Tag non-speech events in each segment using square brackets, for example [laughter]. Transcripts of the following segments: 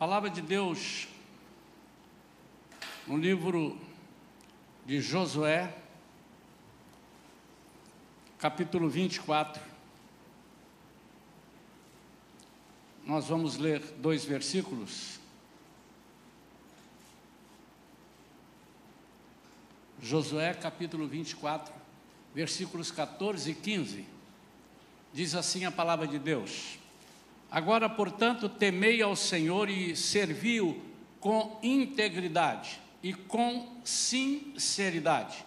palavra de Deus no livro de Josué, capítulo 24. Nós vamos ler dois versículos. Josué capítulo 24, versículos 14 e 15. Diz assim a palavra de Deus: Agora, portanto, temei ao Senhor e servi-o com integridade e com sinceridade.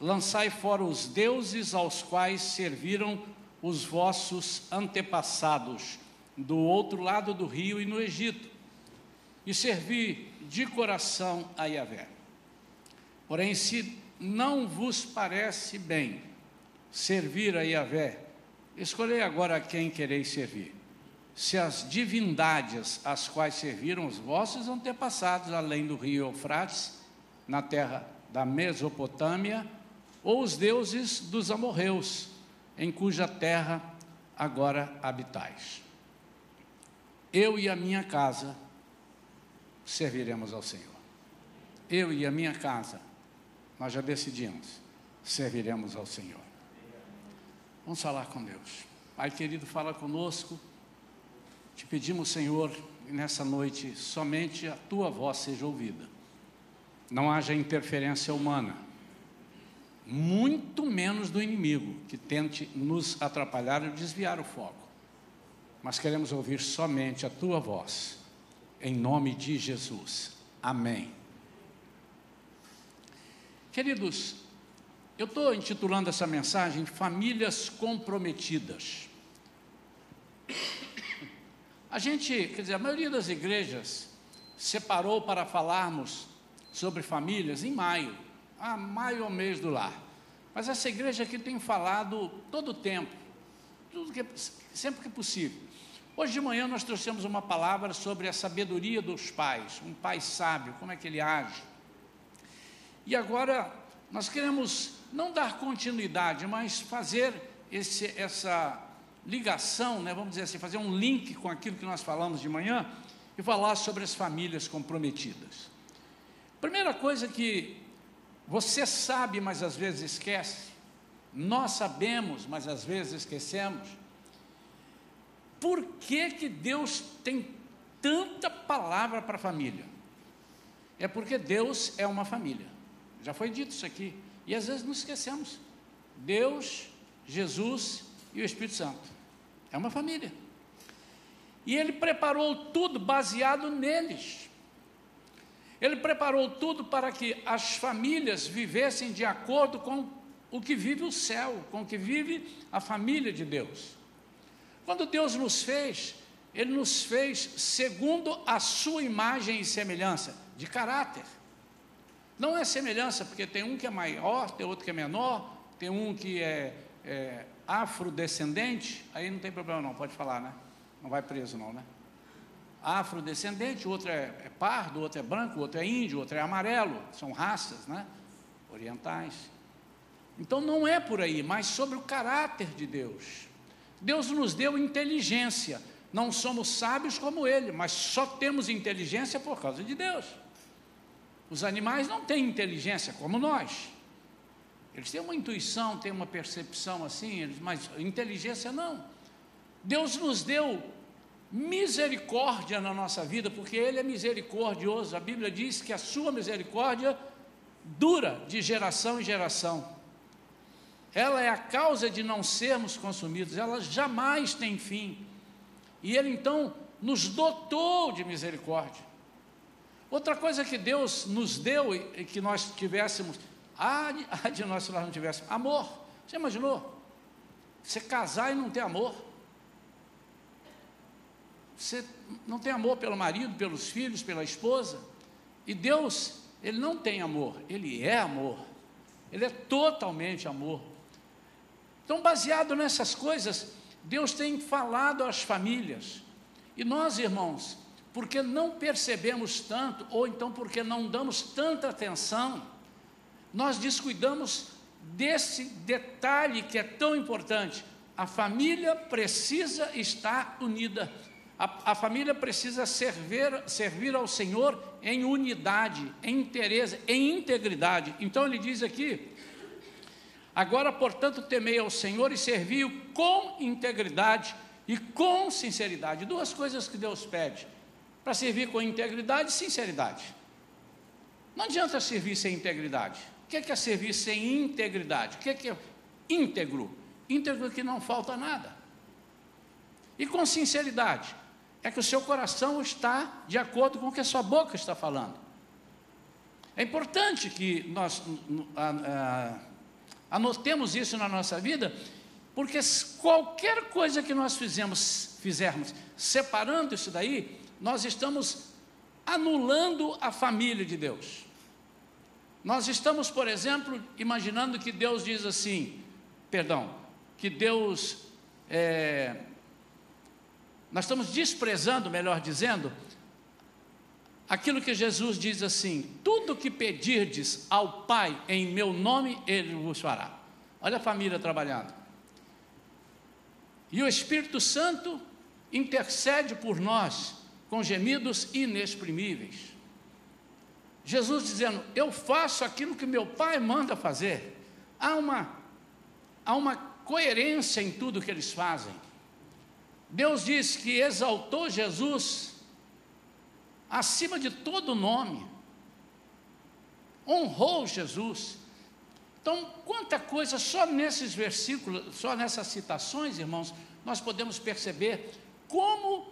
Lançai fora os deuses aos quais serviram os vossos antepassados, do outro lado do rio e no Egito, e servi de coração a Yahvé. Porém, se não vos parece bem servir a Yahvé, escolhei agora a quem quereis servir. Se as divindades às quais serviram os vossos antepassados, além do rio Eufrates, na terra da Mesopotâmia, ou os deuses dos amorreus, em cuja terra agora habitais. Eu e a minha casa serviremos ao Senhor. Eu e a minha casa nós já decidimos, serviremos ao Senhor. Vamos falar com Deus. Pai querido, fala conosco. Te pedimos, Senhor, nessa noite somente a tua voz seja ouvida. Não haja interferência humana, muito menos do inimigo que tente nos atrapalhar ou desviar o foco. Mas queremos ouvir somente a tua voz, em nome de Jesus. Amém. Queridos, eu estou intitulando essa mensagem Famílias Comprometidas. A gente, quer dizer, a maioria das igrejas separou para falarmos sobre famílias em maio. Ah, maio é o mês do lar. Mas essa igreja aqui tem falado todo o tempo, tudo que, sempre que possível. Hoje de manhã nós trouxemos uma palavra sobre a sabedoria dos pais, um pai sábio, como é que ele age. E agora nós queremos não dar continuidade, mas fazer esse, essa ligação, né, vamos dizer assim, fazer um link com aquilo que nós falamos de manhã e falar sobre as famílias comprometidas. Primeira coisa que você sabe, mas às vezes esquece, nós sabemos, mas às vezes esquecemos. Por que, que Deus tem tanta palavra para a família? É porque Deus é uma família. Já foi dito isso aqui. E às vezes nos esquecemos. Deus, Jesus e o Espírito Santo. É uma família. E ele preparou tudo baseado neles. Ele preparou tudo para que as famílias vivessem de acordo com o que vive o céu, com o que vive a família de Deus. Quando Deus nos fez, Ele nos fez segundo a sua imagem e semelhança, de caráter. Não é semelhança, porque tem um que é maior, tem outro que é menor, tem um que é, é afrodescendente, aí não tem problema não, pode falar, né? Não vai preso não, né? Afrodescendente, outro é, é pardo, outro é branco, outro é índio, outro é amarelo, são raças, né? Orientais. Então não é por aí, mas sobre o caráter de Deus. Deus nos deu inteligência. Não somos sábios como Ele, mas só temos inteligência por causa de Deus. Os animais não têm inteligência como nós. Eles têm uma intuição, têm uma percepção assim, mas inteligência não. Deus nos deu misericórdia na nossa vida, porque Ele é misericordioso. A Bíblia diz que a sua misericórdia dura de geração em geração. Ela é a causa de não sermos consumidos, ela jamais tem fim. E Ele então nos dotou de misericórdia. Outra coisa que Deus nos deu e que nós tivéssemos, ah, de, ah, de nós se nós não tivéssemos, amor. Você imaginou? Você casar e não ter amor. Você não tem amor pelo marido, pelos filhos, pela esposa. E Deus, Ele não tem amor, Ele é amor. Ele é totalmente amor. Então, baseado nessas coisas, Deus tem falado às famílias. E nós, irmãos, porque não percebemos tanto, ou então porque não damos tanta atenção, nós descuidamos desse detalhe que é tão importante. A família precisa estar unida, A, a, família precisa servir, servir ao Senhor em unidade, em interesse, em integridade. Então ele diz aqui: agora, portanto, temei ao Senhor e servi-o com integridade e com sinceridade. Duas coisas que Deus pede: para servir com integridade e sinceridade. Não adianta servir sem integridade. O que é, servir sem integridade? O que é, é íntegro? Íntegro que não falta nada. E com sinceridade, é que o seu coração está de acordo com o que a sua boca está falando. É importante que nós anotemos isso na nossa vida, porque qualquer coisa que nós fizemos, fizermos separando isso daí, nós estamos anulando a família de Deus. Nós estamos, por exemplo, imaginando que Deus diz assim, perdão, que Deus, é, nós estamos desprezando, melhor dizendo, aquilo que Jesus diz assim: tudo que pedirdes ao Pai em meu nome, Ele vos fará. Olha a família trabalhando. E o Espírito Santo intercede por nós com gemidos inexprimíveis. Jesus dizendo: Eu faço aquilo que meu Pai manda fazer. Há uma, há uma coerência em tudo que eles fazem. Deus diz que exaltou Jesus acima de todo nome, honrou Jesus. Então, quanta coisa só nesses versículos, só nessas citações, irmãos, nós podemos perceber como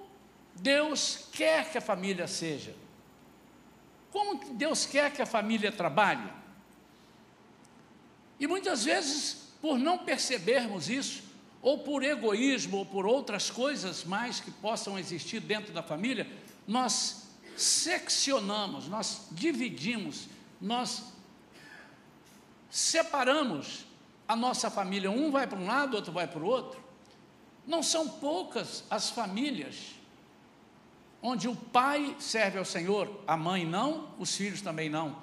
Deus quer que a família seja? Como Deus quer que a família trabalhe? E muitas vezes, por não percebermos isso, ou por egoísmo, ou por outras coisas mais que possam existir dentro da família, nós seccionamos, nós dividimos, nós separamos a nossa família. Um vai para um lado, outro vai para o outro. Não são poucas as famílias onde o pai serve ao Senhor, a mãe não, os filhos também não.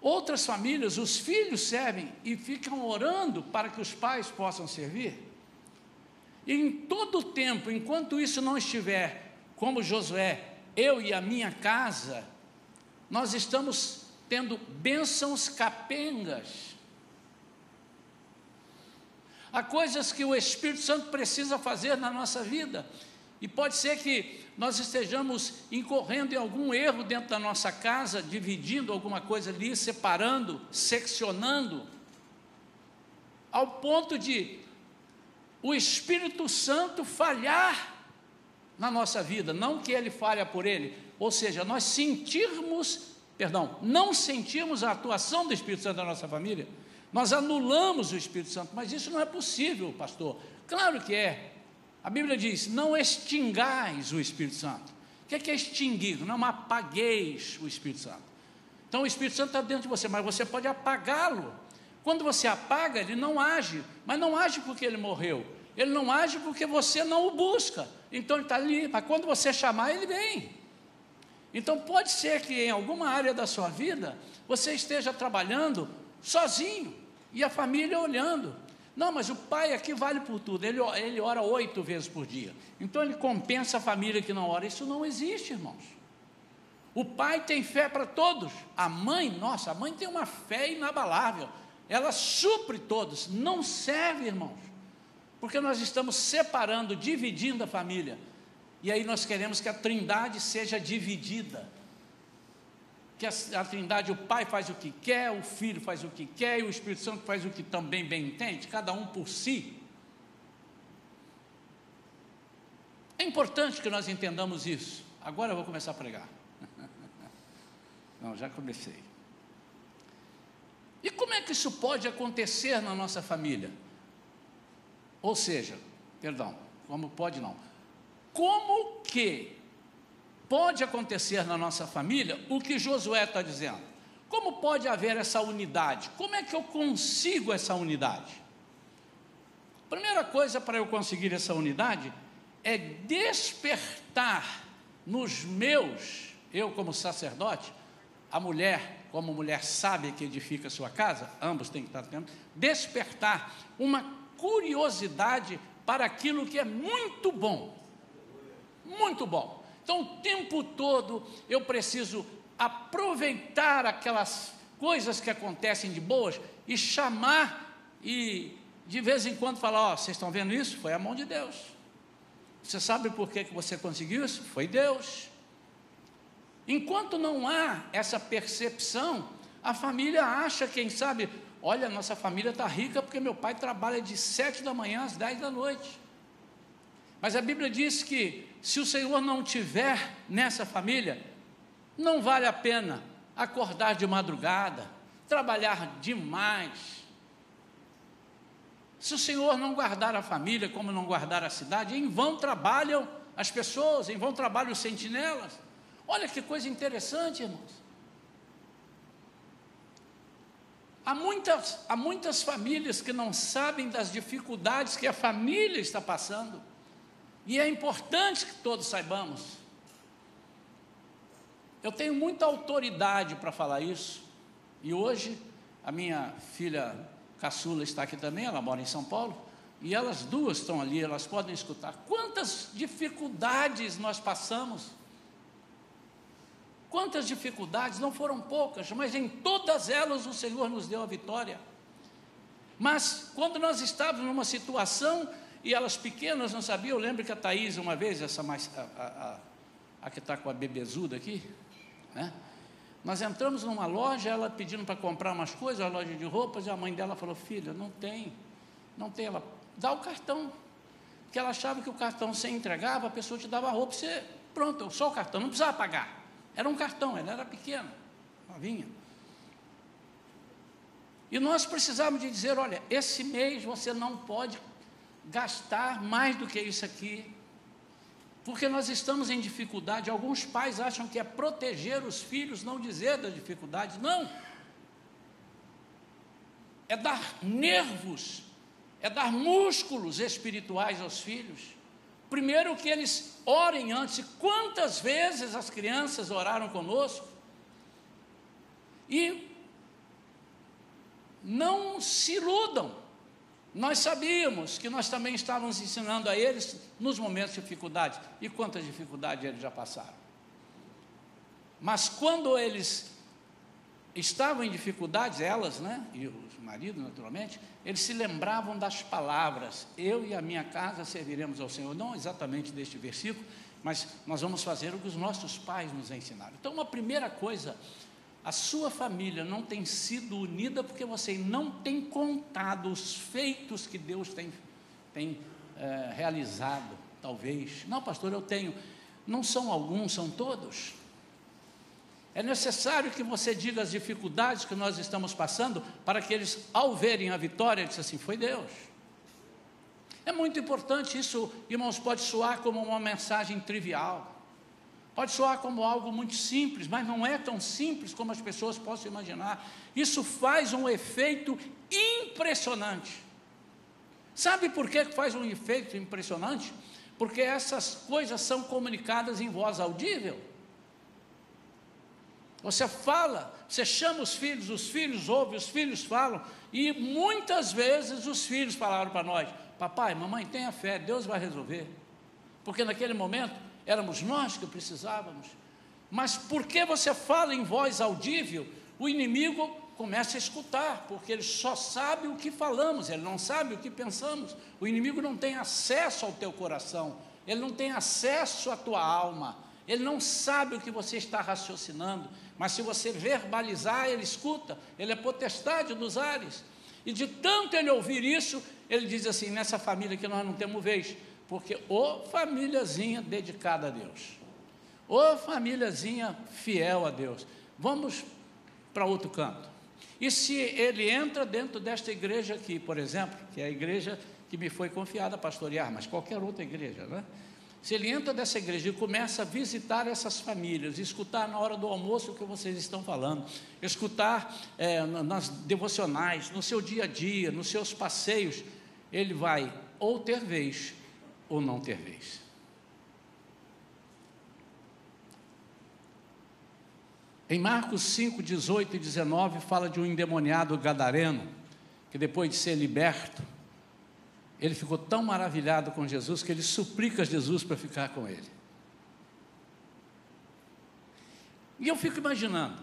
Outras famílias, os filhos servem e ficam orando para que os pais possam servir. E em todo o tempo, enquanto isso não estiver, como Josué, eu e a minha casa, nós estamos tendo bênçãos capengas. Há coisas que o Espírito Santo precisa fazer na nossa vida. E pode ser que nós estejamos incorrendo em algum erro dentro da nossa casa, dividindo alguma coisa ali, separando, seccionando, ao ponto de o Espírito Santo falhar na nossa vida, não que ele falha por ele, ou seja, nós sentirmos, perdão, não sentirmos a atuação do Espírito Santo na nossa família, nós anulamos o Espírito Santo, mas isso não é possível, pastor. Claro que é, a Bíblia diz: não extingais o Espírito Santo. O que é, extinguir? Não apagueis o Espírito Santo. Então o Espírito Santo está dentro de você, mas você pode apagá-lo. Quando você apaga, ele não age, mas não age porque ele morreu. Ele não age porque você não o busca. Então ele está ali, mas quando você chamar, ele vem. Então pode ser que em alguma área da sua vida você esteja trabalhando sozinho e a família olhando. Não, mas o pai aqui vale por tudo. Ele, ele ora oito vezes por dia. Então ele compensa a família que não ora. Isso não existe, irmãos. O pai tem fé para todos. A mãe, nossa, a mãe tem uma fé inabalável. Ela supre todos. Não serve, irmãos. Porque nós estamos separando, dividindo a família. E aí nós queremos que a trindade seja dividida que a, Trindade, o Pai faz o que quer, o Filho faz o que quer e o Espírito Santo faz o que também bem entende, cada um por si. É importante que nós entendamos isso. Agora eu vou começar a pregar. [laughs] Não, já comecei. E como é que isso pode acontecer na nossa família? Ou seja, perdão, como pode não? Como que pode acontecer na nossa família o que Josué está dizendo. Como pode haver essa unidade? Como é que eu consigo essa unidade? Primeira coisa para eu conseguir essa unidade é despertar nos meus, eu como sacerdote, a mulher, como mulher sábia que edifica a sua casa, ambos têm que estar tendo, despertar uma curiosidade para aquilo que é muito bom. Muito bom. Então, o tempo todo eu preciso aproveitar aquelas coisas que acontecem de boas e chamar e de vez em quando falar: Ó, oh, vocês estão vendo isso? Foi a mão de Deus. Você sabe por que, que você conseguiu isso? Foi Deus. Enquanto não há essa percepção, a família acha, quem sabe, olha, nossa família está rica porque meu pai trabalha de sete da manhã às dez da noite. Mas a Bíblia diz que se o Senhor não tiver nessa família, não vale a pena acordar de madrugada, trabalhar demais. Se o Senhor não guardar a família, como não guardar a cidade, em vão trabalham as pessoas, em vão trabalham os sentinelas. Olha que coisa interessante, irmãos. Há muitas, há muitas famílias que não sabem das dificuldades que a família está passando. E é importante que todos saibamos. Eu tenho muita autoridade para falar isso. E hoje, a minha filha caçula está aqui também, ela mora em São Paulo. E elas duas estão ali, elas podem escutar. Quantas dificuldades nós passamos. Quantas dificuldades, não foram poucas, mas em todas elas o Senhor nos deu a vitória. Mas quando nós estávamos numa situação e elas pequenas não sabiam, eu lembro que a Thaís, uma vez, essa mais, a, a, a, a que está com a bebezuda aqui, né? Nós entramos numa loja, ela pedindo para comprar umas coisas, a loja de roupas, e a mãe dela falou: Filha, não tem, não tem. Ela dá o cartão. Porque ela achava que o cartão você entregava, a pessoa te dava a roupa, você, pronto, só o cartão, não precisava pagar. Era um cartão, ela era pequena, novinha. E nós precisávamos de dizer: olha, esse mês você não pode gastar mais do que isso aqui, porque nós estamos em dificuldade. Alguns pais acham que é proteger os filhos, não dizer das dificuldades. Não. É dar nervos, é dar músculos espirituais aos filhos. Primeiro que eles orem antes. Quantas vezes as crianças oraram conosco? E não se iludam. Nós sabíamos que nós também estávamos ensinando a eles nos momentos de dificuldade. E quantas dificuldades eles já passaram. Mas quando eles estavam em dificuldades, elas, né, e os maridos, naturalmente, eles se lembravam das palavras: Eu e a minha casa serviremos ao Senhor. Não exatamente deste versículo, mas nós vamos fazer o que os nossos pais nos ensinaram. Então, uma primeira coisa a sua família não tem sido unida porque você não tem contado os feitos que Deus tem, tem é, realizado, talvez. Não, pastor, eu tenho. Não são alguns, são todos. É necessário que você diga as dificuldades que nós estamos passando para que eles, ao verem a vitória, dizem assim: foi Deus. É muito importante isso, irmãos, pode soar como uma mensagem trivial. Pode soar como algo muito simples, mas não é tão simples como as pessoas possam imaginar. Isso faz um efeito impressionante. Sabe por que faz um efeito impressionante? Porque essas coisas são comunicadas em voz audível. Você fala, você chama os filhos, os filhos ouvem, os filhos falam, e muitas vezes os filhos falaram para nós: Papai, mamãe, tenha fé, Deus vai resolver. Porque naquele momento éramos nós que precisávamos. Mas porque você fala em voz audível, o inimigo começa a escutar, porque ele só sabe o que falamos, ele não sabe o que pensamos. O inimigo não tem acesso ao teu coração, ele não tem acesso à tua alma, ele não sabe o que você está raciocinando, mas se você verbalizar, ele escuta, ele é potestade dos ares. E de tanto ele ouvir isso, ele diz assim: nessa família que nós não temos vez, porque ô famíliazinha dedicada a Deus, ô famíliazinha fiel a Deus. Vamos para outro canto. E se ele entra dentro desta igreja aqui, por exemplo, que é a igreja que me foi confiada a pastorear, mas qualquer outra igreja, né? Se ele entra dessa igreja e começa a visitar essas famílias, escutar na hora do almoço o que vocês estão falando, escutar é, nas devocionais, no seu dia a dia, nos seus passeios, ele vai ou ter vez ou não ter vez. Em Marcos 5, 18 e 19, fala de um endemoniado gadareno, que depois de ser liberto, ele ficou tão maravilhado com Jesus que ele suplica Jesus para ficar com ele. E eu fico imaginando,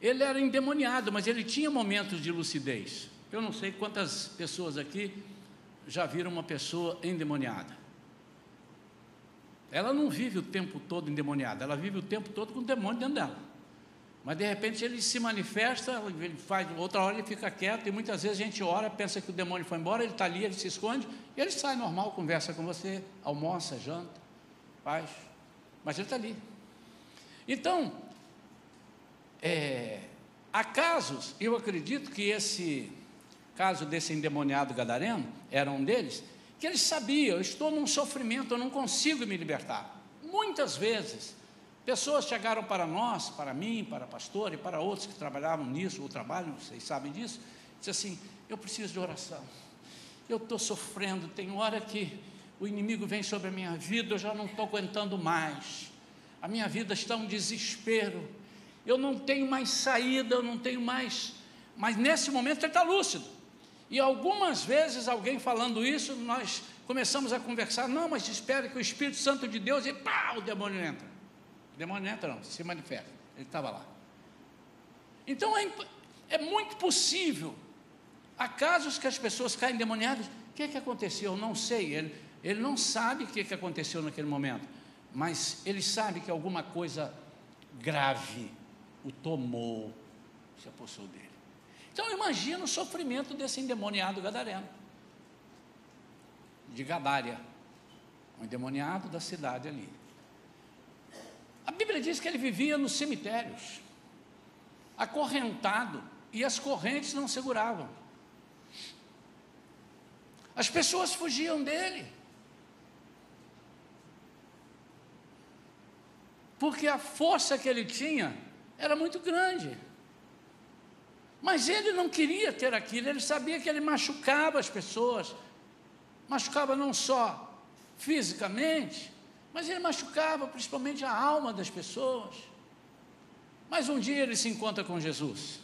ele era endemoniado, mas ele tinha momentos de lucidez. Eu não sei quantas pessoas aqui já viram uma pessoa endemoniada. Ela não vive o tempo todo endemoniada, ela vive o tempo todo com o demônio dentro dela. Mas de repente ele se manifesta, ele faz, outra hora ele fica quieto, e muitas vezes a gente ora, pensa que o demônio foi embora, ele está ali, ele se esconde, e ele sai normal, conversa com você, almoça, janta, faz, mas ele está ali. Então, é, há casos, eu acredito que esse caso desse endemoniado gadareno era um deles, que ele sabia, eu estou num sofrimento, eu não consigo me libertar. Muitas vezes, pessoas chegaram para nós, para mim, para pastor e para outros que trabalhavam nisso, ou trabalham, vocês sabem disso, disse assim: Eu preciso de oração. Eu estou sofrendo, tem hora que o inimigo vem sobre a minha vida, eu já não estou aguentando mais. A minha vida está um desespero. Eu não tenho mais saída, eu não tenho mais. Mas nesse momento ele está lúcido. E algumas vezes alguém falando isso, nós começamos a conversar, não, mas espere que o Espírito Santo de Deus, e pá, o demônio entra. O demônio entra não, se manifesta. Ele estava lá. Então é, é, muito possível. Há casos que as pessoas caem demoniadas. O que, é que aconteceu? Eu não sei. Ele, ele não sabe o que, é que aconteceu naquele momento. Mas ele sabe que alguma coisa grave o tomou, se apossou dele. Então imagina o sofrimento desse endemoniado gadareno, de Gadária, um endemoniado da cidade ali. A Bíblia diz que ele vivia nos cemitérios, acorrentado, e as correntes não seguravam. As pessoas fugiam dele. Porque a força que ele tinha era muito grande. Mas ele não queria ter aquilo, ele sabia que ele machucava as pessoas, machucava não só fisicamente, mas ele machucava principalmente a alma das pessoas. Mas um dia ele se encontra com Jesus.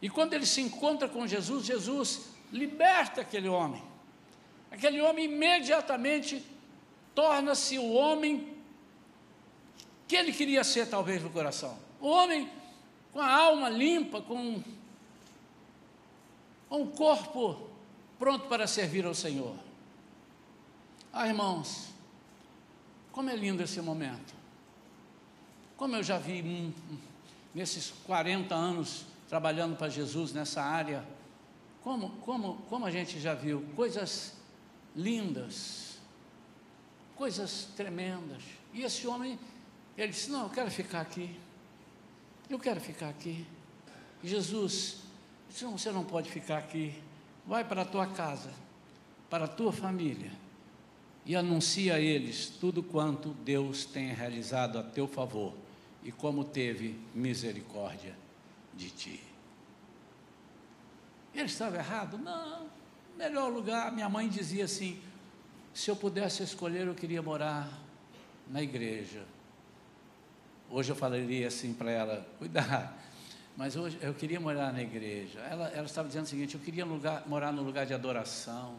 E quando ele se encontra com Jesus, Jesus liberta aquele homem. Aquele homem imediatamente torna-se o homem que ele queria ser, talvez, no coração. O homem com a alma limpa, com, um corpo pronto para servir ao Senhor. Ah, irmãos, como é lindo esse momento. Como eu já vi hum, nesses 40 anos trabalhando para Jesus nessa área, como, como, como a gente já viu coisas lindas, coisas tremendas. E esse homem, ele disse: Não, eu quero ficar aqui. Eu quero ficar aqui. Jesus disse: não, Você não pode ficar aqui. Vai para a tua casa, para a tua família e anuncia a eles tudo quanto Deus tem realizado a teu favor e como teve misericórdia de ti. Ele estava errado? Não. Melhor lugar, minha mãe dizia assim: se eu pudesse escolher, eu queria morar na igreja. Hoje eu falaria assim para ela: cuidado. Mas hoje eu queria morar na igreja. Ela, ela estava dizendo o seguinte: eu queria lugar, morar no lugar de adoração.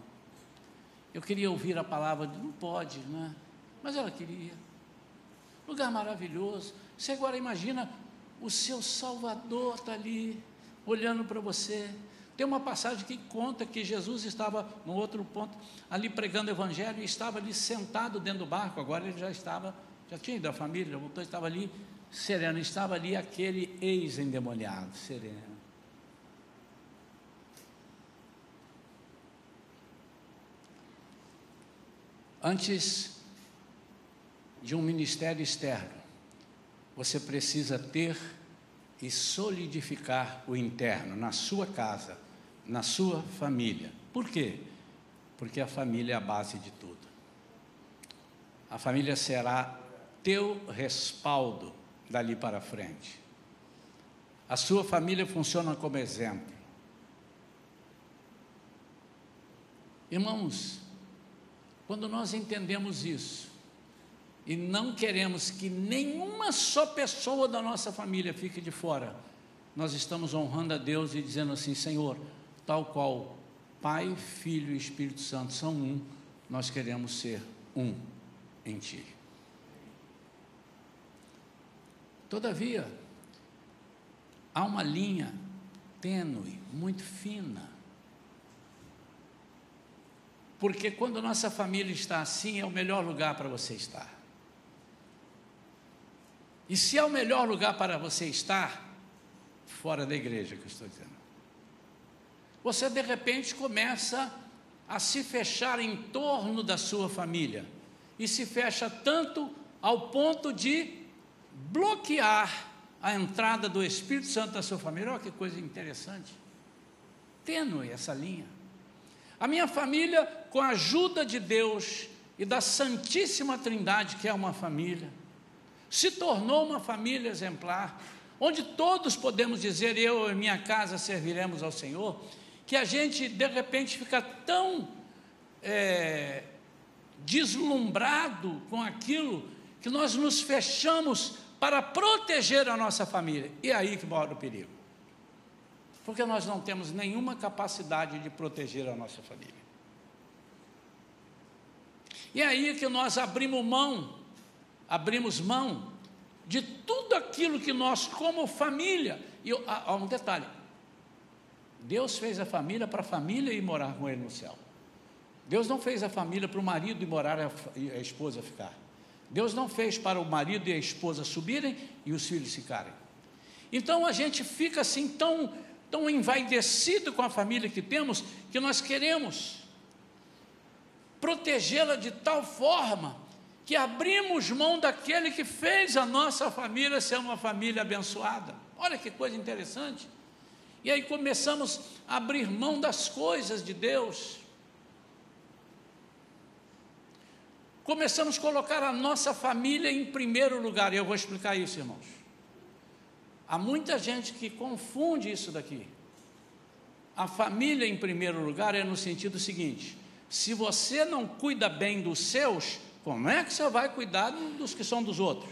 Eu queria ouvir a palavra, não pode, né? Mas ela queria. Lugar maravilhoso. Você agora imagina o seu Salvador está ali, olhando para você. Tem uma passagem que conta que Jesus estava no outro ponto, ali pregando o Evangelho, e estava ali sentado dentro do barco. Agora ele já estava já tinha ido a família, já voltou, estava ali sereno, estava ali aquele ex-endemoniado, sereno. Antes de um ministério externo, você precisa ter e solidificar o interno na sua casa, na sua família. Por quê? Porque a família é a base de tudo. A família será teu respaldo dali para frente. A sua família funciona como exemplo. Irmãos, quando nós entendemos isso e não queremos que nenhuma só pessoa da nossa família fique de fora, nós estamos honrando a Deus e dizendo assim: Senhor, tal qual Pai, Filho e Espírito Santo são um, nós queremos ser um em Ti. Todavia, há uma linha tênue, muito fina. Porque quando nossa família está assim, é o melhor lugar para você estar. E se é o melhor lugar para você estar, fora da igreja que eu estou dizendo, você de repente começa a se fechar em torno da sua família e se fecha tanto ao ponto de bloquear a entrada do Espírito Santo na sua família. Olha que coisa interessante. Tênue essa linha. A minha família, com a ajuda de Deus e da Santíssima Trindade, que é uma família, se tornou uma família exemplar, onde todos podemos dizer: Eu e minha casa serviremos ao Senhor, que a gente de repente fica tão é, deslumbrado com aquilo que nós nos fechamos para proteger a nossa família. E é aí que mora o perigo. Porque nós não temos nenhuma capacidade de proteger a nossa família. E é aí que nós abrimos mão, abrimos mão de tudo aquilo que nós, como família, e há um detalhe: Deus fez a família para a família ir morar com Ele no céu. Deus não fez a família para o marido ir morar e a esposa ficar. Deus não fez para o marido e a esposa subirem e os filhos ficarem. Então a gente fica assim tão, tão envaidecido com a família que temos que nós queremos protegê-la de tal forma que abrimos mão daquele que fez a nossa família ser uma família abençoada. Olha que coisa interessante. E aí começamos a abrir mão das coisas de Deus começamos a colocar a nossa família em primeiro lugar, e eu vou explicar isso, irmãos. Há muita gente que confunde isso daqui. A família em primeiro lugar é no sentido seguinte: se você não cuida bem dos seus, como é que você vai cuidar dos que são dos outros?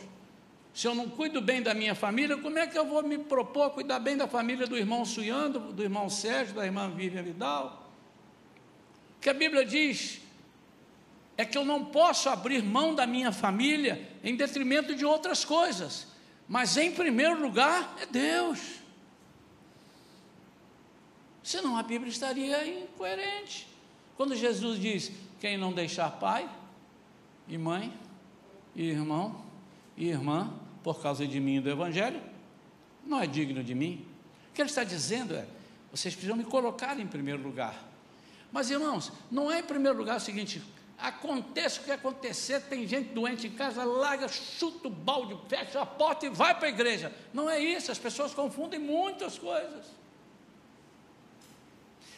Se eu não cuido bem da minha família, como é que eu vou me propor a cuidar bem da família do irmão Suyando, do irmão Sérgio, da irmã Vivian Vidal? Que a Bíblia diz é que eu não posso abrir mão da minha família em detrimento de outras coisas, mas em primeiro lugar é Deus. Senão a Bíblia estaria incoerente. Quando Jesus diz: quem não deixar pai e mãe, e irmão e irmã, por causa de mim e do Evangelho, não é digno de mim. O que ele está dizendo é: vocês precisam me colocar em primeiro lugar. Mas irmãos, não é em primeiro lugar o seguinte: Aconteça o que acontecer, tem gente doente em casa, larga, chuta o balde, fecha a porta e vai para a igreja. Não é isso, as pessoas confundem muitas coisas.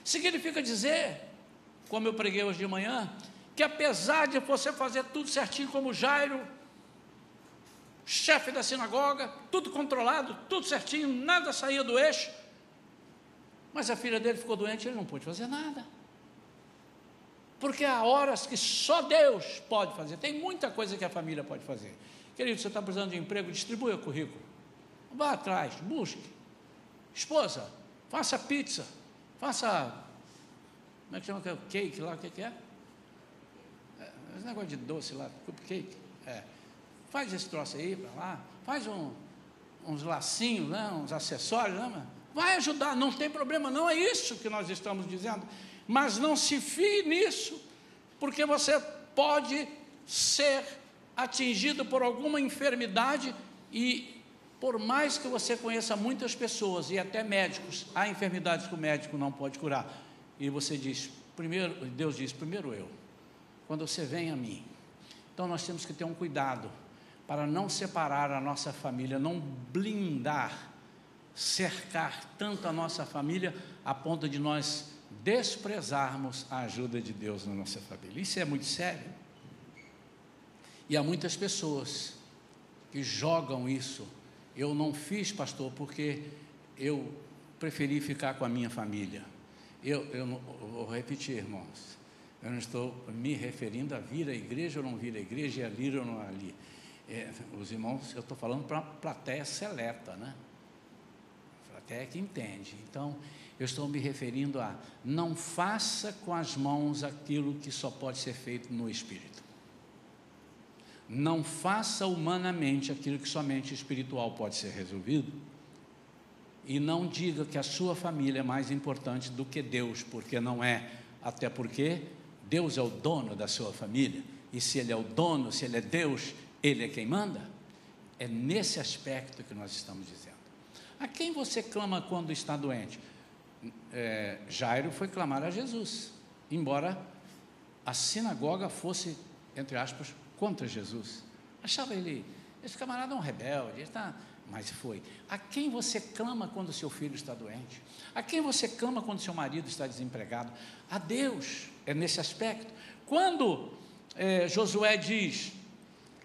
Significa dizer, como eu preguei hoje de manhã, que apesar de você fazer tudo certinho como Jairo, chefe da sinagoga, tudo controlado, tudo certinho, nada saía do eixo, mas a filha dele ficou doente, ele não pôde fazer nada porque há horas que só Deus pode fazer. Tem muita coisa que a família pode fazer. Querido, você está precisando de emprego, distribua o currículo. Vá atrás, busque. Esposa, faça pizza, faça. Como é que chama aquele cake lá? O que, que é? é? Esse negócio de doce lá, cupcake. É. Faz esse troço aí para lá, faz um, uns lacinhos, né, uns acessórios, né, vai ajudar, não tem problema, não é isso que nós estamos dizendo mas não se fie nisso, porque você pode ser atingido por alguma enfermidade e por mais que você conheça muitas pessoas e até médicos, há enfermidades que o médico não pode curar. E você diz, primeiro, Deus diz, primeiro eu. Quando você vem a mim. Então nós temos que ter um cuidado para não separar a nossa família, não blindar, cercar tanto a nossa família a ponto de nós desprezarmos a ajuda de Deus na nossa família. Isso é muito sério. E há muitas pessoas que jogam isso. Eu não fiz, pastor, porque eu preferi ficar com a minha família. Eu, eu, eu vou repetir, irmãos. Eu não estou me referindo a vir à igreja ou não vir à igreja, a lir ou não ali. É, os irmãos, eu estou falando para a plateia seleta, né? Plateia que entende. Então, eu estou me referindo a não faça com as mãos aquilo que só pode ser feito no espírito. Não faça humanamente aquilo que somente espiritual pode ser resolvido. E não diga que a sua família é mais importante do que Deus, porque não é. Até porque Deus é o dono da sua família. E se Ele é o dono, se Ele é Deus, Ele é quem manda. É nesse aspecto que nós estamos dizendo. A quem você clama quando está doente? É, Jairo foi clamar a Jesus, embora a sinagoga fosse, entre aspas, contra Jesus. Achava ele, esse camarada é um rebelde, ele está. Mas foi. A quem você clama quando seu filho está doente? A quem você clama quando seu marido está desempregado? A Deus, é nesse aspecto. Quando é, Josué diz: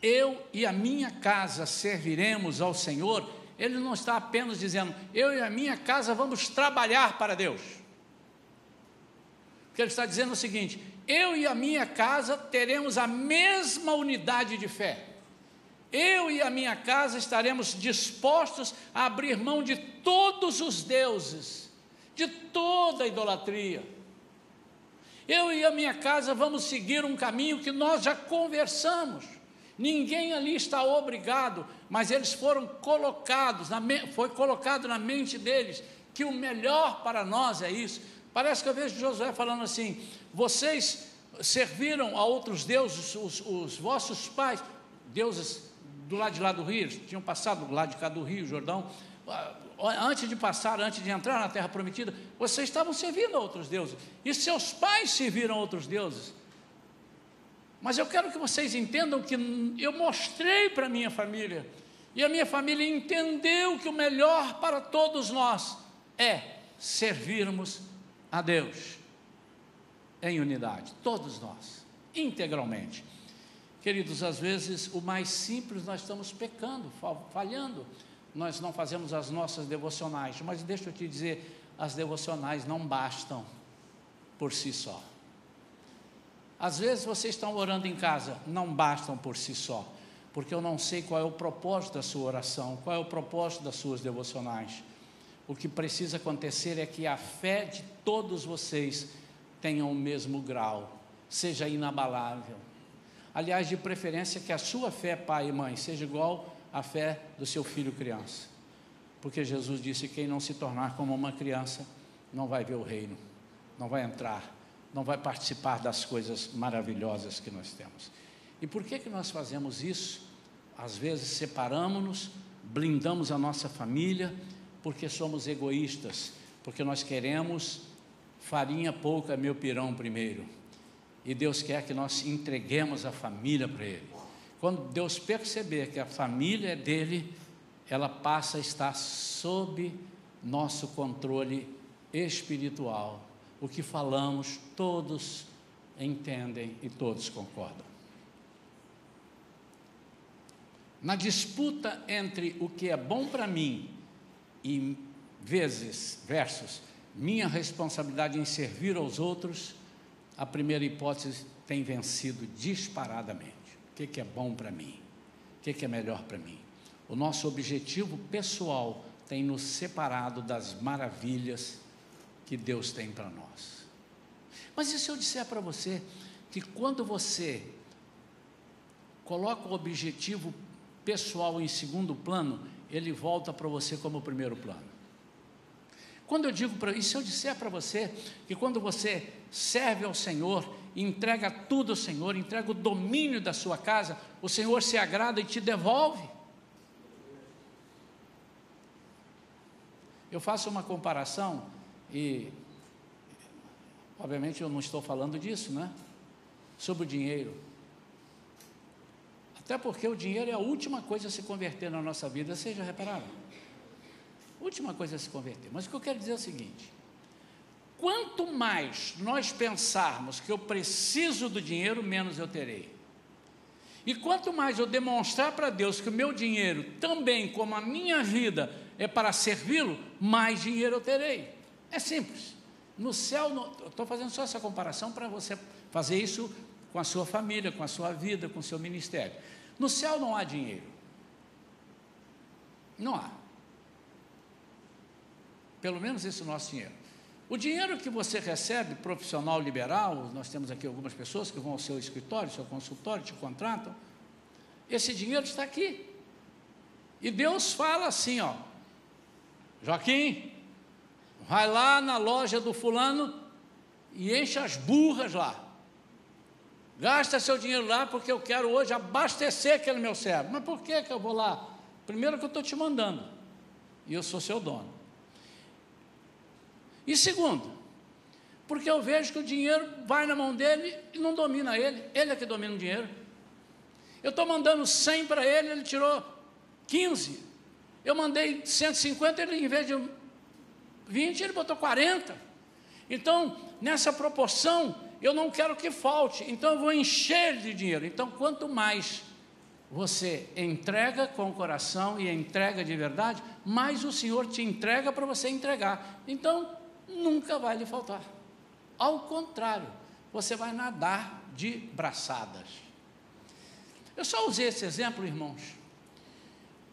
Eu e a minha casa serviremos ao Senhor, ele não está apenas dizendo: Eu e a minha casa vamos trabalhar para Deus. Porque ele está dizendo o seguinte: eu e a minha casa teremos a mesma unidade de fé. Eu e a minha casa estaremos dispostos a abrir mão de todos os deuses, de toda a idolatria. Eu e a minha casa vamos seguir um caminho que nós já conversamos. Ninguém ali está obrigado, mas eles foram colocados, foi colocado na mente deles que o melhor para nós é isso. Parece que eu vejo Josué falando assim: vocês serviram a outros deuses, os, os vossos pais, deuses do lado de lá do rio, tinham passado do lado de cá do rio, Jordão, ah, antes de passar, antes de entrar na terra prometida, vocês estavam servindo a outros deuses, e seus pais serviram a outros deuses. Mas eu quero que vocês entendam que eu mostrei para a minha família, e a minha família entendeu que o melhor para todos nós é servirmos a Deus em unidade, todos nós, integralmente. Queridos, às vezes o mais simples nós estamos pecando, falhando, nós não fazemos as nossas devocionais, mas deixa eu te dizer, as devocionais não bastam por si só. Às vezes vocês estão orando em casa, não bastam por si só, porque eu não sei qual é o propósito da sua oração, qual é o propósito das suas devocionais. O que precisa acontecer é que a fé de todos vocês tenha o mesmo grau, seja inabalável. Aliás, de preferência que a sua fé, pai e mãe, seja igual à fé do seu filho criança. Porque Jesus disse: quem não se tornar como uma criança não vai ver o reino, não vai entrar, não vai participar das coisas maravilhosas que nós temos. E por que, que nós fazemos isso? Às vezes separamos-nos, blindamos a nossa família porque somos egoístas, porque nós queremos farinha pouca, meu pirão primeiro. E Deus quer que nós entreguemos a família para Ele. Quando Deus perceber que a família é dele, ela passa a estar sob nosso controle espiritual. O que falamos, todos entendem e todos concordam. Na disputa entre o que é bom para mim e vezes versus minha responsabilidade em servir aos outros, a primeira hipótese tem vencido disparadamente. O que, é bom para mim? O que, que é melhor para mim? O nosso objetivo pessoal tem nos separado das maravilhas que Deus tem para nós. Mas e se eu disser para você que quando você coloca o objetivo pessoal em segundo plano, ele volta para você como primeiro plano. Quando eu digo para, e se eu disser para você que quando você serve ao Senhor, entrega tudo ao Senhor, entrega o domínio da sua casa, o Senhor se agrada e te devolve. Eu faço uma comparação e, obviamente, eu não estou falando disso, né? Sobre o dinheiro. Até porque o dinheiro é a última coisa a se converter na nossa vida, já repararam? Última coisa a se converter. Mas o que eu quero dizer é o seguinte: quanto mais nós pensarmos que eu preciso do dinheiro, menos eu terei. E quanto mais eu demonstrar para Deus que o meu dinheiro, também como a minha vida, é para servi-lo, mais dinheiro eu terei. É simples. No céu, estou fazendo só essa comparação para você fazer isso com a sua família, com a sua vida, com o seu ministério. No céu não há dinheiro. Não há. Pelo menos esse é nosso dinheiro. O dinheiro que você recebe, profissional liberal, nós temos aqui algumas pessoas que vão ao seu escritório, seu consultório, te contratam. Esse dinheiro está aqui. E Deus fala assim, ó, Joaquim, vai lá na loja do fulano e enche as burras lá. Gasta seu dinheiro lá porque eu quero hoje abastecer aquele meu servo. Mas por que, que eu vou lá? Primeiro que eu estou te mandando. E eu sou seu dono. E segundo, porque eu vejo que o dinheiro vai na mão dele e não domina ele. Ele é que domina o dinheiro. Eu estou mandando 100 para ele, ele tirou 15. Eu mandei 150, ele em vez de 20, ele botou 40. Então, nessa proporção, eu não quero que falte, então eu vou encher de dinheiro. Então, quanto mais você entrega com o coração e entrega de verdade, mais o Senhor te entrega para você entregar. Então, nunca vai lhe faltar. Ao contrário, você vai nadar de braçadas. Eu só usei esse exemplo, irmãos.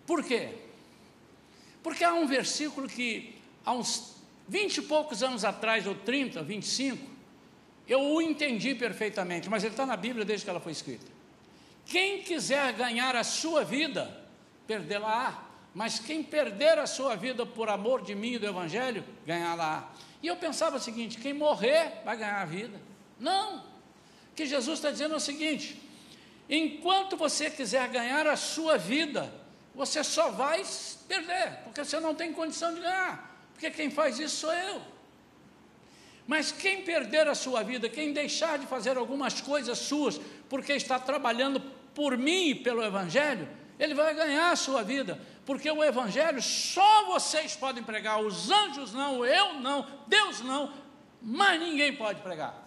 Por quê? Porque há um versículo que, há uns vinte e poucos anos atrás, ou 30, 25, eu o entendi perfeitamente, mas ele está na Bíblia desde que ela foi escrita. Quem quiser ganhar a sua vida, perdê-la-á. Mas quem perder a sua vida por amor de mim e do Evangelho, ganhá-la. E eu pensava o seguinte: quem morrer vai ganhar a vida. Não. O que Jesus está dizendo é o seguinte: enquanto você quiser ganhar a sua vida, você só vai perder, porque você não tem condição de ganhar. Porque quem faz isso sou eu. Mas quem perder a sua vida, quem deixar de fazer algumas coisas suas, porque está trabalhando por mim e pelo Evangelho, ele vai ganhar a sua vida, porque o Evangelho só vocês podem pregar, os anjos não, eu não, Deus não, mas ninguém pode pregar.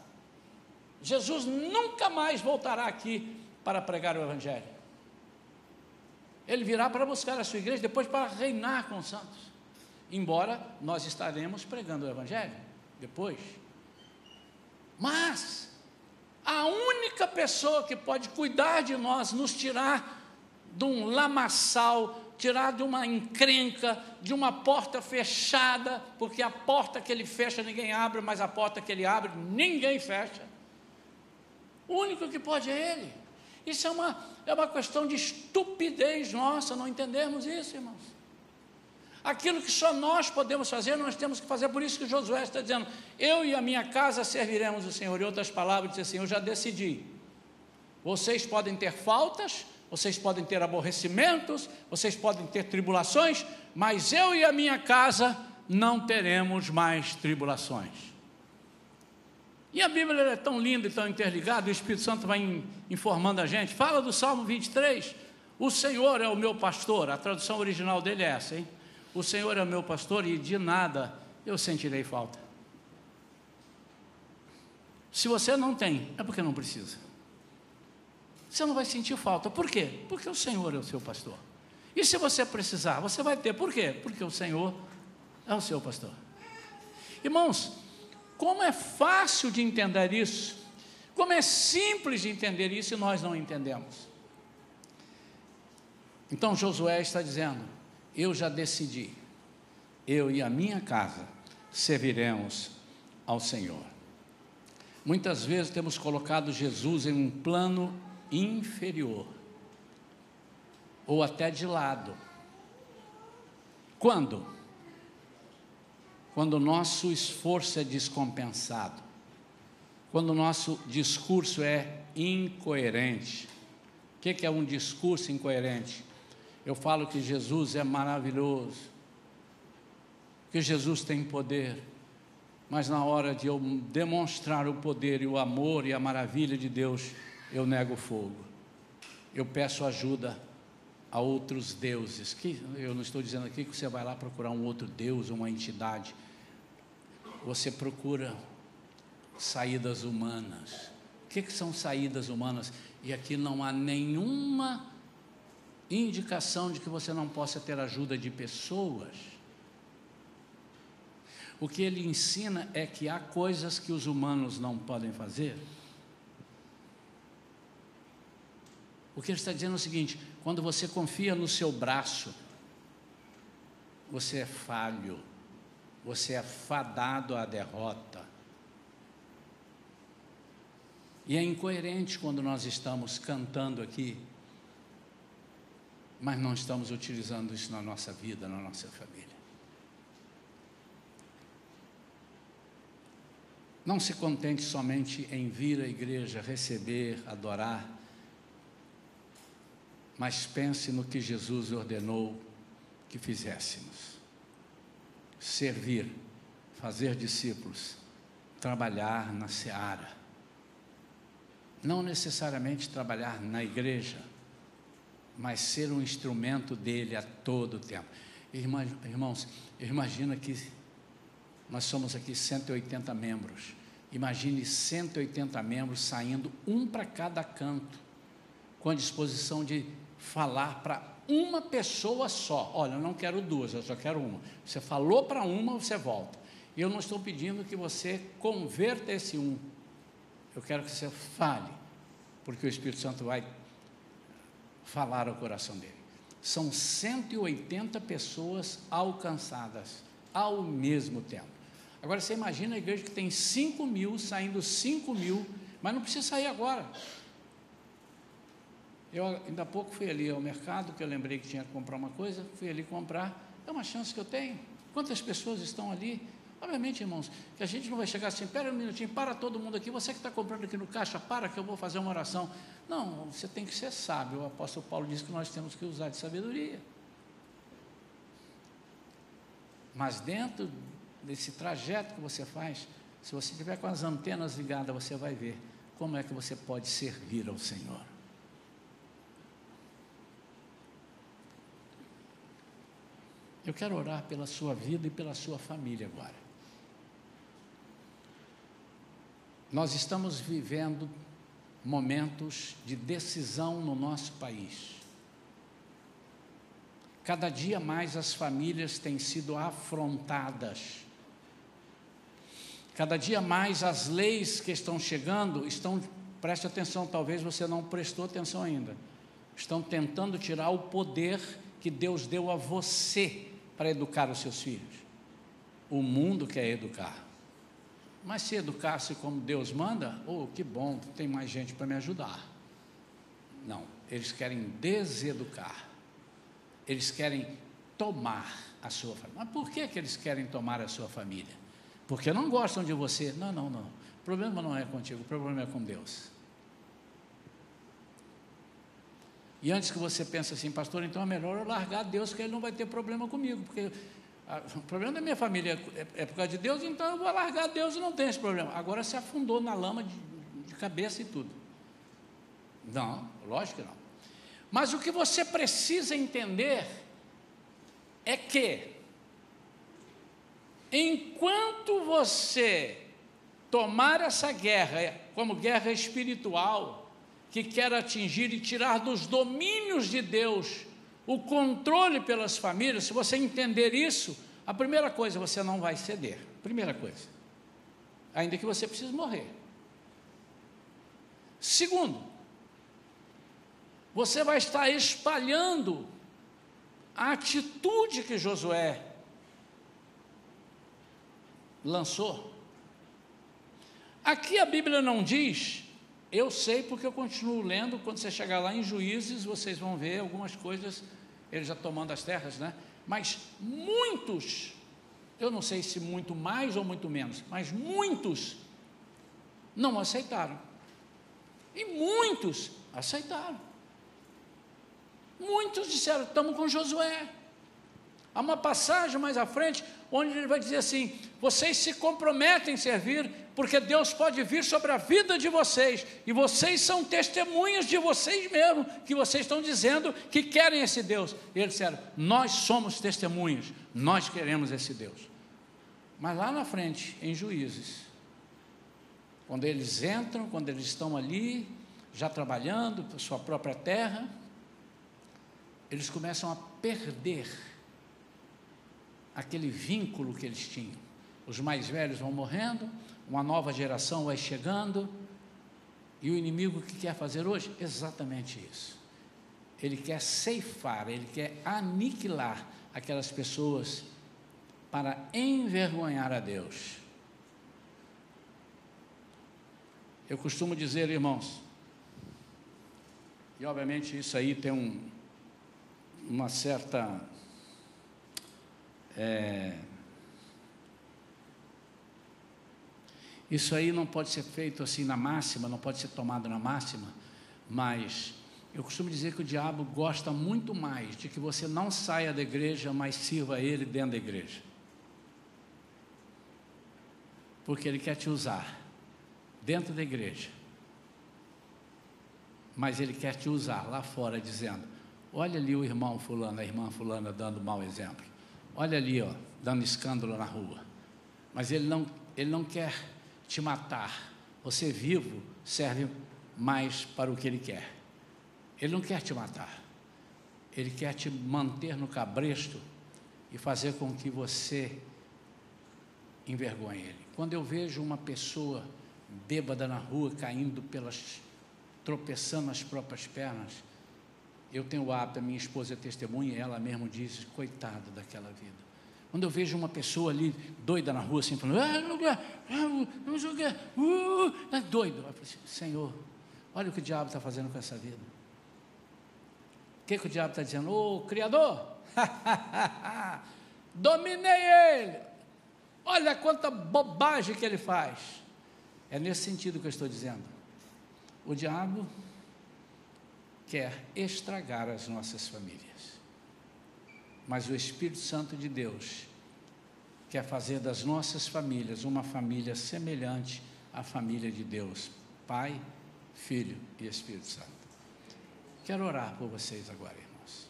Jesus nunca mais voltará aqui para pregar o Evangelho. Ele virá para buscar a sua igreja, depois para reinar com os santos. Embora nós estaremos pregando o Evangelho depois. Mas a única pessoa que pode cuidar de nós, nos tirar de um lamaçal, tirar de uma encrenca, de uma porta fechada, porque a porta que ele fecha ninguém abre, mas a porta que ele abre ninguém fecha. O único que pode é ele. Isso é uma, é uma questão de estupidez nossa, não entendemos isso, irmãos. Aquilo que só nós podemos fazer, nós temos que fazer. Por isso que Josué está dizendo: Eu e a minha casa serviremos o Senhor. Em outras palavras, diz assim: Eu já decidi. Vocês podem ter faltas, vocês podem ter aborrecimentos, vocês podem ter tribulações, mas eu e a minha casa não teremos mais tribulações. E a Bíblia é tão linda e tão interligada, o Espírito Santo vai informando a gente. Fala do Salmo 23. O Senhor é o meu pastor, a tradução original dele é essa, hein? O Senhor é o meu pastor e de nada eu sentirei falta. Se você não tem, é porque não precisa. Você não vai sentir falta. Por quê? Porque o Senhor é o seu pastor. E se você precisar, você vai ter. Por quê? Porque o Senhor é o seu pastor. Irmãos, como é fácil de entender isso, como é simples de entender isso e nós não entendemos. Então Josué está dizendo: eu já decidi, eu e a minha casa serviremos ao Senhor. Muitas vezes temos colocado Jesus em um plano inferior, ou até de lado. Quando? Quando o nosso esforço é descompensado, quando o nosso discurso é incoerente. O que é um discurso incoerente? Eu falo que Jesus é maravilhoso, que Jesus tem poder, mas na hora de eu demonstrar o poder e o amor e a maravilha de Deus, eu nego fogo. Eu peço ajuda a outros deuses. Que eu não estou dizendo aqui que você vai lá procurar um outro deus, uma entidade. Você procura saídas humanas. O que, que são saídas humanas? E aqui não há nenhuma indicação de que você não possa ter ajuda de pessoas. O que ele ensina é que há coisas que os humanos não podem fazer. O que ele está dizendo é o seguinte: quando você confia no seu braço, você é falho, você é fadado à derrota. E é incoerente quando nós estamos cantando aqui mas não estamos utilizando isso na nossa vida, na nossa família. Não se contente somente em vir à igreja, receber, adorar, mas pense no que Jesus ordenou que fizéssemos: servir, fazer discípulos, trabalhar na seara. Não necessariamente trabalhar na igreja, mas ser um instrumento dele a todo tempo. Irmãos, imagina que nós somos aqui 180 membros. Imagine 180 membros saindo um para cada canto, com a disposição de falar para uma pessoa só. Olha, eu não quero duas, eu só quero uma. Você falou para uma, você volta. E eu não estou pedindo que você converta esse um. Eu quero que você fale, porque o Espírito Santo vai falar ao coração dele. São 180 pessoas alcançadas ao mesmo tempo. Agora você imagina a igreja que tem 5 mil, saindo 5 mil, mas não precisa sair agora. Eu ainda há pouco fui ali ao mercado, que eu lembrei que tinha que comprar uma coisa, fui ali comprar. É uma chance que eu tenho. Quantas pessoas estão ali? Obviamente, irmãos, que a gente não vai chegar assim, espera um minutinho, para todo mundo aqui, você que está comprando aqui no caixa, para que eu vou fazer uma oração. Não, você tem que ser sábio. O apóstolo Paulo diz que nós temos que usar de sabedoria. Mas dentro desse trajeto que você faz, se você tiver com as antenas ligadas, você vai ver como é que você pode servir ao Senhor. Eu quero orar pela sua vida e pela sua família agora. Nós estamos vivendo momentos de decisão no nosso país. Cada dia mais as famílias têm sido afrontadas. Cada dia mais as leis que estão chegando estão, preste atenção, talvez você não prestou atenção ainda, estão tentando tirar o poder que Deus deu a você para educar os seus filhos. O mundo quer educar. Mas se educasse como Deus manda, oh, que bom, tem mais gente para me ajudar. Não, eles querem deseducar. Eles querem tomar a sua família. Mas por que, que eles querem tomar a sua família? Porque não gostam de você. Não, não, não. O problema não é contigo, o problema é com Deus. E antes que você pense assim, pastor, então é melhor eu largar Deus, que ele não vai ter problema comigo, porque o problema da minha família é, é, por causa de Deus, então eu vou largar Deus e não tem esse problema. Agora se afundou na lama de, de cabeça e tudo. Não, lógico que não. Mas o que você precisa entender é que, enquanto você tomar essa guerra como guerra espiritual, que quer atingir e tirar dos domínios de Deus o controle pelas famílias, se você entender isso, a primeira coisa você não vai ceder. Primeira coisa. Ainda que você precise morrer. Segundo, você vai estar espalhando a atitude que Josué lançou. Aqui a Bíblia não diz eu sei porque eu continuo lendo. Quando você chegar lá em Juízes, vocês vão ver algumas coisas, ele já tomando as terras, né? Mas muitos, eu não sei se muito mais ou muito menos, mas muitos não aceitaram. E muitos aceitaram. Muitos disseram: estamos com Josué. Há uma passagem mais à frente onde ele vai dizer assim: vocês se comprometem em servir, porque Deus pode vir sobre a vida de vocês, e vocês são testemunhas de vocês mesmos, que vocês estão dizendo que querem esse Deus. E eles disseram: nós somos testemunhas, nós queremos esse Deus. Mas lá na frente, em Juízes, quando eles entram, quando eles estão ali, já trabalhando para sua própria terra, eles começam a perder aquele vínculo que eles tinham. Os mais velhos vão morrendo, uma nova geração vai chegando, e o inimigo que quer fazer hoje? Exatamente isso. Ele quer ceifar, ele quer aniquilar aquelas pessoas para envergonhar a Deus. Eu costumo dizer, irmãos, e obviamente isso aí tem um, uma certa. É, isso aí não pode ser feito assim na máxima, não pode ser tomado na máxima, mas eu costumo dizer que o diabo gosta muito mais de que você não saia da igreja, mas sirva ele dentro da igreja. Porque ele quer te usar dentro da igreja. Mas ele quer te usar lá fora, dizendo: Olha ali o irmão fulano, a irmã fulana dando mau exemplo. Olha ali, ó, dando escândalo na rua. Mas ele não, ele não quer te matar. Você vivo serve mais para o que ele quer. Ele não quer te matar. Ele quer te manter no cabresto e fazer com que você envergonhe ele. Quando eu vejo uma pessoa bêbada na rua, caindo pelas, tropeçando nas próprias pernas, eu tenho o hábito, a minha esposa é testemunha, ela mesmo diz, coitada daquela vida. Quando eu vejo uma pessoa ali doida na rua, assim, falando, ah, não, que, uh, é doido. Eu falo assim, Senhor, olha o que o diabo está fazendo com essa vida. O que, que o diabo está dizendo? Ô, oh, Criador, [laughs] dominei ele. Olha quanta bobagem que ele faz. É nesse sentido que eu estou dizendo. O diabo quer estragar as nossas famílias. Mas o Espírito Santo de Deus quer fazer das nossas famílias uma família semelhante à família de Deus, Pai, Filho e Espírito Santo. Quero orar por vocês agora, irmãos.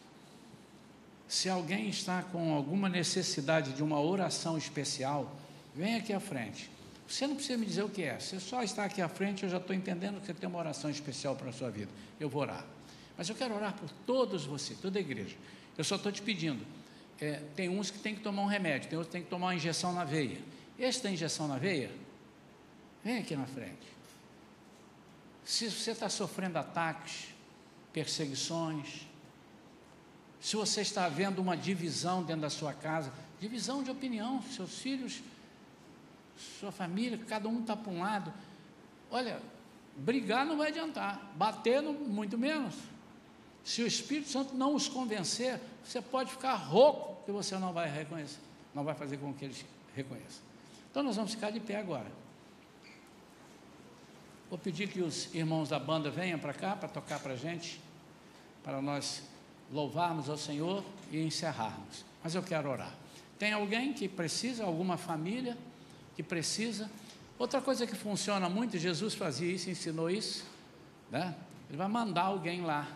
Se alguém está com alguma necessidade de uma oração especial, vem aqui à frente. Você não precisa me dizer o que é, você só está aqui à frente, eu já estou entendendo que você tem uma oração especial para a sua vida. Eu vou orar. Mas eu quero orar por todos vocês, toda a igreja. Eu só estou te pedindo. É, tem uns que tem que tomar um remédio, tem outros que tem que tomar uma injeção na veia. Esse tem injeção na veia? Vem aqui na frente. Se você está sofrendo ataques, perseguições, se você está vendo uma divisão dentro da sua casa, divisão de opinião, seus filhos, sua família, cada um está para um lado. Olha, brigar não vai adiantar, bater muito menos. Se o Espírito Santo não os convencer, você pode ficar rouco que você não vai reconhecer, não vai fazer com que eles reconheçam. Então nós vamos ficar de pé agora. Vou pedir que os irmãos da banda venham para cá para tocar para a gente, para nós louvarmos ao Senhor e encerrarmos. Mas eu quero orar. Tem alguém que precisa, alguma família que precisa? Outra coisa que funciona muito, Jesus fazia isso, ensinou isso, né? Ele vai mandar alguém lá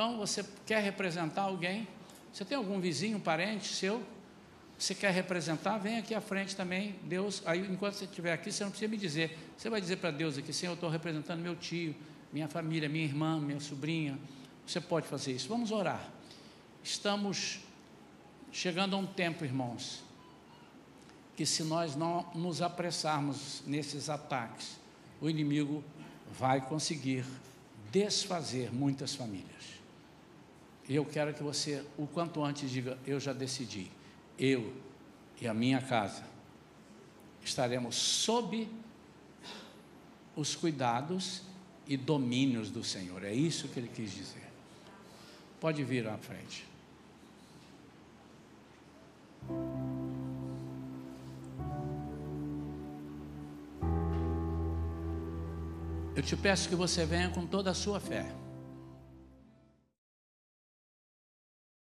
então, você quer representar alguém? Você tem algum vizinho, parente seu? Você quer representar? Vem aqui à frente também. Deus, aí enquanto você estiver aqui, você não precisa me dizer. Você vai dizer para Deus aqui, Senhor, eu estou representando meu tio, minha família, minha irmã, minha sobrinha. Você pode fazer isso. Vamos orar. Estamos chegando a um tempo, irmãos, que se nós não nos apressarmos nesses ataques, o inimigo vai conseguir desfazer muitas famílias. E eu quero que você, o quanto antes, diga: Eu já decidi. Eu e a minha casa estaremos sob os cuidados e domínios do Senhor. É isso que ele quis dizer. Pode vir à frente. Eu te peço que você venha com toda a sua fé.